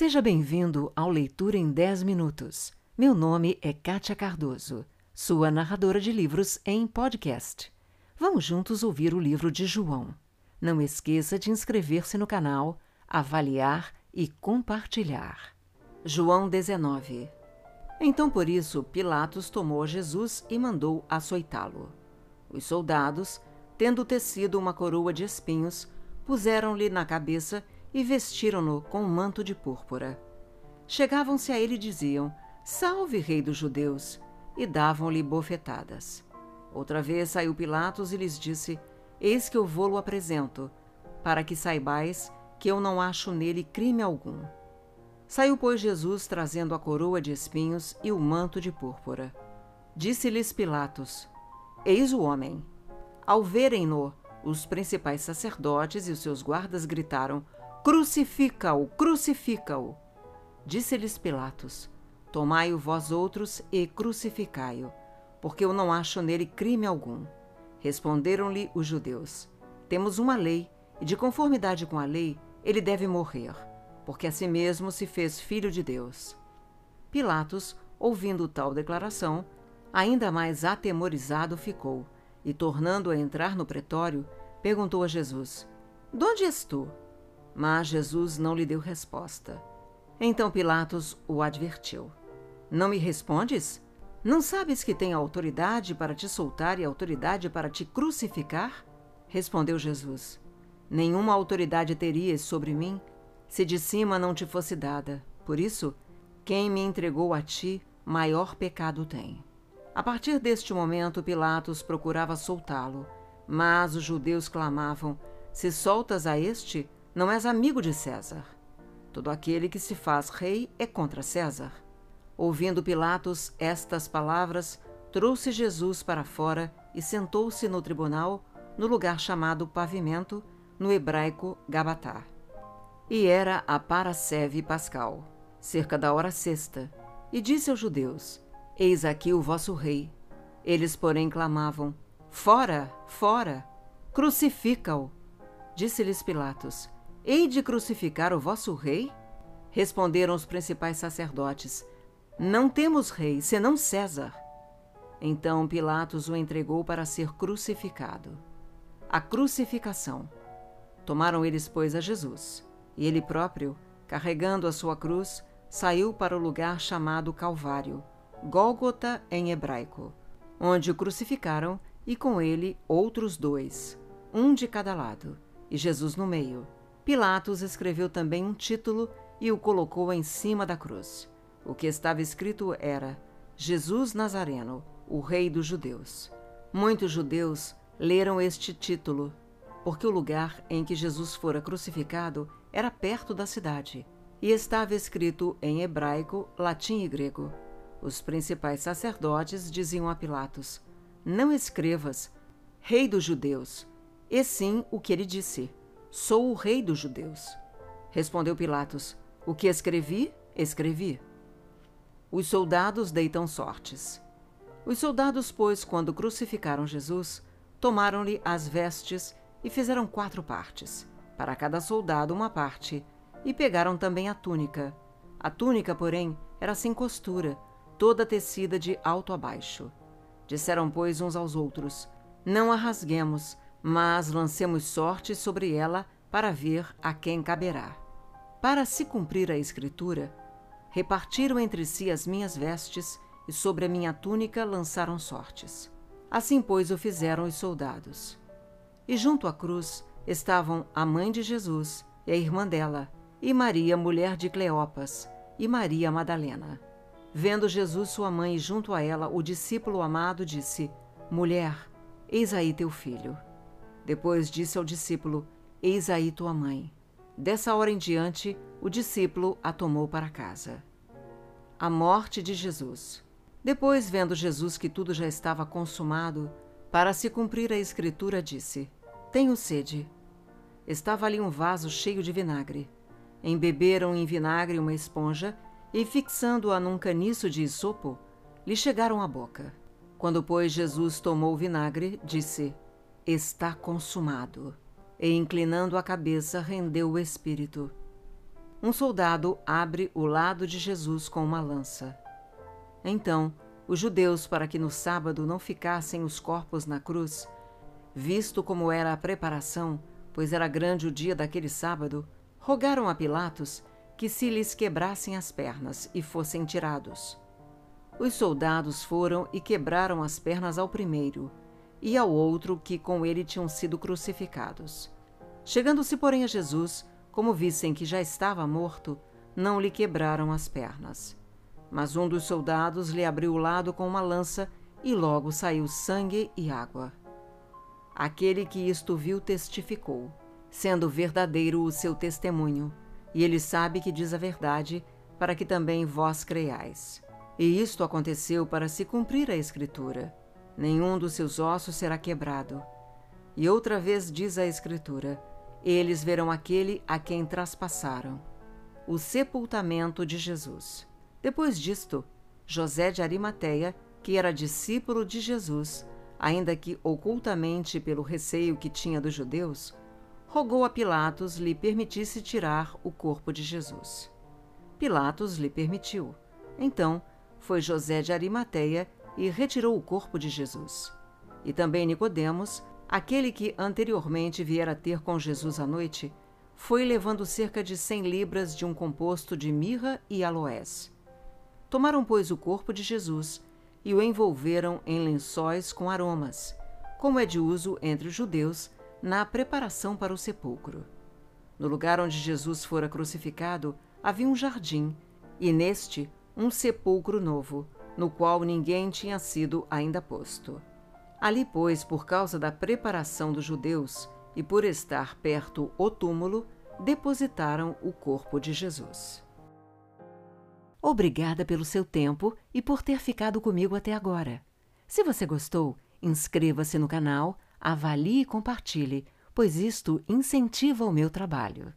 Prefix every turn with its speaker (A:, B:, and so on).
A: Seja bem-vindo ao Leitura em 10 Minutos. Meu nome é Kátia Cardoso, sua narradora de livros em podcast. Vamos juntos ouvir o livro de João. Não esqueça de inscrever-se no canal, avaliar e compartilhar. João 19 Então por isso Pilatos tomou Jesus e mandou açoitá-lo. Os soldados, tendo tecido uma coroa de espinhos, puseram-lhe na cabeça e vestiram-no com um manto de púrpura. Chegavam-se a ele e diziam: Salve, Rei dos Judeus! E davam-lhe bofetadas. Outra vez saiu Pilatos e lhes disse: Eis que eu vou-lo apresento, para que saibais que eu não acho nele crime algum. Saiu, pois, Jesus trazendo a coroa de espinhos e o manto de púrpura. Disse-lhes Pilatos: Eis o homem. Ao verem-no, os principais sacerdotes e os seus guardas gritaram: Crucifica-o! Crucifica-o! Disse-lhes Pilatos: Tomai-o vós outros e crucificai-o, porque eu não acho nele crime algum. Responderam-lhe os judeus: Temos uma lei, e de conformidade com a lei, ele deve morrer, porque a si mesmo se fez filho de Deus. Pilatos, ouvindo tal declaração, ainda mais atemorizado ficou, e tornando a entrar no pretório, perguntou a Jesus: De onde és tu? Mas Jesus não lhe deu resposta. Então Pilatos o advertiu: Não me respondes? Não sabes que tenho autoridade para te soltar e autoridade para te crucificar? Respondeu Jesus: Nenhuma autoridade terias sobre mim se de cima não te fosse dada. Por isso, quem me entregou a ti, maior pecado tem. A partir deste momento, Pilatos procurava soltá-lo, mas os judeus clamavam: Se soltas a este, não és amigo de César. Todo aquele que se faz rei é contra César. Ouvindo Pilatos estas palavras, trouxe Jesus para fora e sentou-se no tribunal, no lugar chamado Pavimento, no hebraico Gabatá. E era a Paraseve Pascal, cerca da hora sexta, e disse aos judeus: Eis aqui o vosso rei. Eles, porém, clamavam: Fora, fora! Crucifica-o! Disse-lhes Pilatos: Hei de crucificar o vosso rei? Responderam os principais sacerdotes: Não temos rei, senão César. Então Pilatos o entregou para ser crucificado. A crucificação. Tomaram eles, pois, a Jesus, e ele próprio, carregando a sua cruz, saiu para o lugar chamado Calvário, Gólgota em hebraico, onde o crucificaram e com ele outros dois, um de cada lado, e Jesus no meio Pilatos escreveu também um título e o colocou em cima da cruz. O que estava escrito era: Jesus Nazareno, o Rei dos Judeus. Muitos judeus leram este título, porque o lugar em que Jesus fora crucificado era perto da cidade e estava escrito em hebraico, latim e grego. Os principais sacerdotes diziam a Pilatos: Não escrevas, Rei dos Judeus, e sim o que ele disse Sou o rei dos judeus. Respondeu Pilatos: O que escrevi, escrevi. Os soldados deitam sortes. Os soldados, pois, quando crucificaram Jesus, tomaram-lhe as vestes e fizeram quatro partes, para cada soldado uma parte, e pegaram também a túnica. A túnica, porém, era sem costura, toda tecida de alto a baixo. Disseram, pois, uns aos outros: Não a rasguemos, mas lancemos sorte sobre ela para ver a quem caberá. Para se cumprir a Escritura, repartiram entre si as minhas vestes e sobre a minha túnica lançaram sortes. Assim, pois, o fizeram os soldados. E junto à cruz estavam a mãe de Jesus e a irmã dela, e Maria, mulher de Cleopas, e Maria Madalena. Vendo Jesus sua mãe e junto a ela o discípulo amado, disse: Mulher, eis aí teu filho. Depois disse ao discípulo: Eis aí tua mãe. Dessa hora em diante, o discípulo a tomou para casa. A morte de Jesus. Depois, vendo Jesus que tudo já estava consumado, para se cumprir a escritura, disse: Tenho sede. Estava ali um vaso cheio de vinagre. Embeberam em vinagre uma esponja e, fixando-a num caniço de isopo, lhe chegaram à boca. Quando, pois, Jesus tomou o vinagre, disse: Está consumado. E inclinando a cabeça, rendeu o espírito. um soldado abre o lado de Jesus com uma lança. Então, os judeus, para que no sábado não ficassem os corpos na cruz, visto como era a preparação, pois era grande o dia daquele sábado, rogaram a Pilatos que se lhes quebrassem as pernas e fossem tirados. Os soldados foram e quebraram as pernas ao primeiro e ao outro que com ele tinham sido crucificados. Chegando-se, porém, a Jesus, como vissem que já estava morto, não lhe quebraram as pernas. Mas um dos soldados lhe abriu o lado com uma lança e logo saiu sangue e água. Aquele que isto viu testificou, sendo verdadeiro o seu testemunho, e ele sabe que diz a verdade, para que também vós creiais. E isto aconteceu para se cumprir a Escritura: nenhum dos seus ossos será quebrado. E outra vez diz a Escritura: eles verão aquele a quem traspassaram. O sepultamento de Jesus. Depois disto, José de Arimateia, que era discípulo de Jesus, ainda que ocultamente pelo receio que tinha dos judeus, rogou a Pilatos lhe permitisse tirar o corpo de Jesus. Pilatos lhe permitiu. Então foi José de Arimateia e retirou o corpo de Jesus. E também Nicodemos, aquele que anteriormente viera ter com Jesus à noite, foi levando cerca de cem libras de um composto de mirra e aloés. Tomaram, pois, o corpo de Jesus e o envolveram em lençóis com aromas, como é de uso entre os judeus na preparação para o sepulcro. No lugar onde Jesus fora crucificado havia um jardim, e neste um sepulcro novo, no qual ninguém tinha sido ainda posto. Ali, pois, por causa da preparação dos judeus e por estar perto o túmulo, depositaram o corpo de Jesus. Obrigada pelo seu tempo e por ter ficado comigo até agora. Se você gostou, inscreva-se no canal avalie e compartilhe, pois isto incentiva o meu trabalho.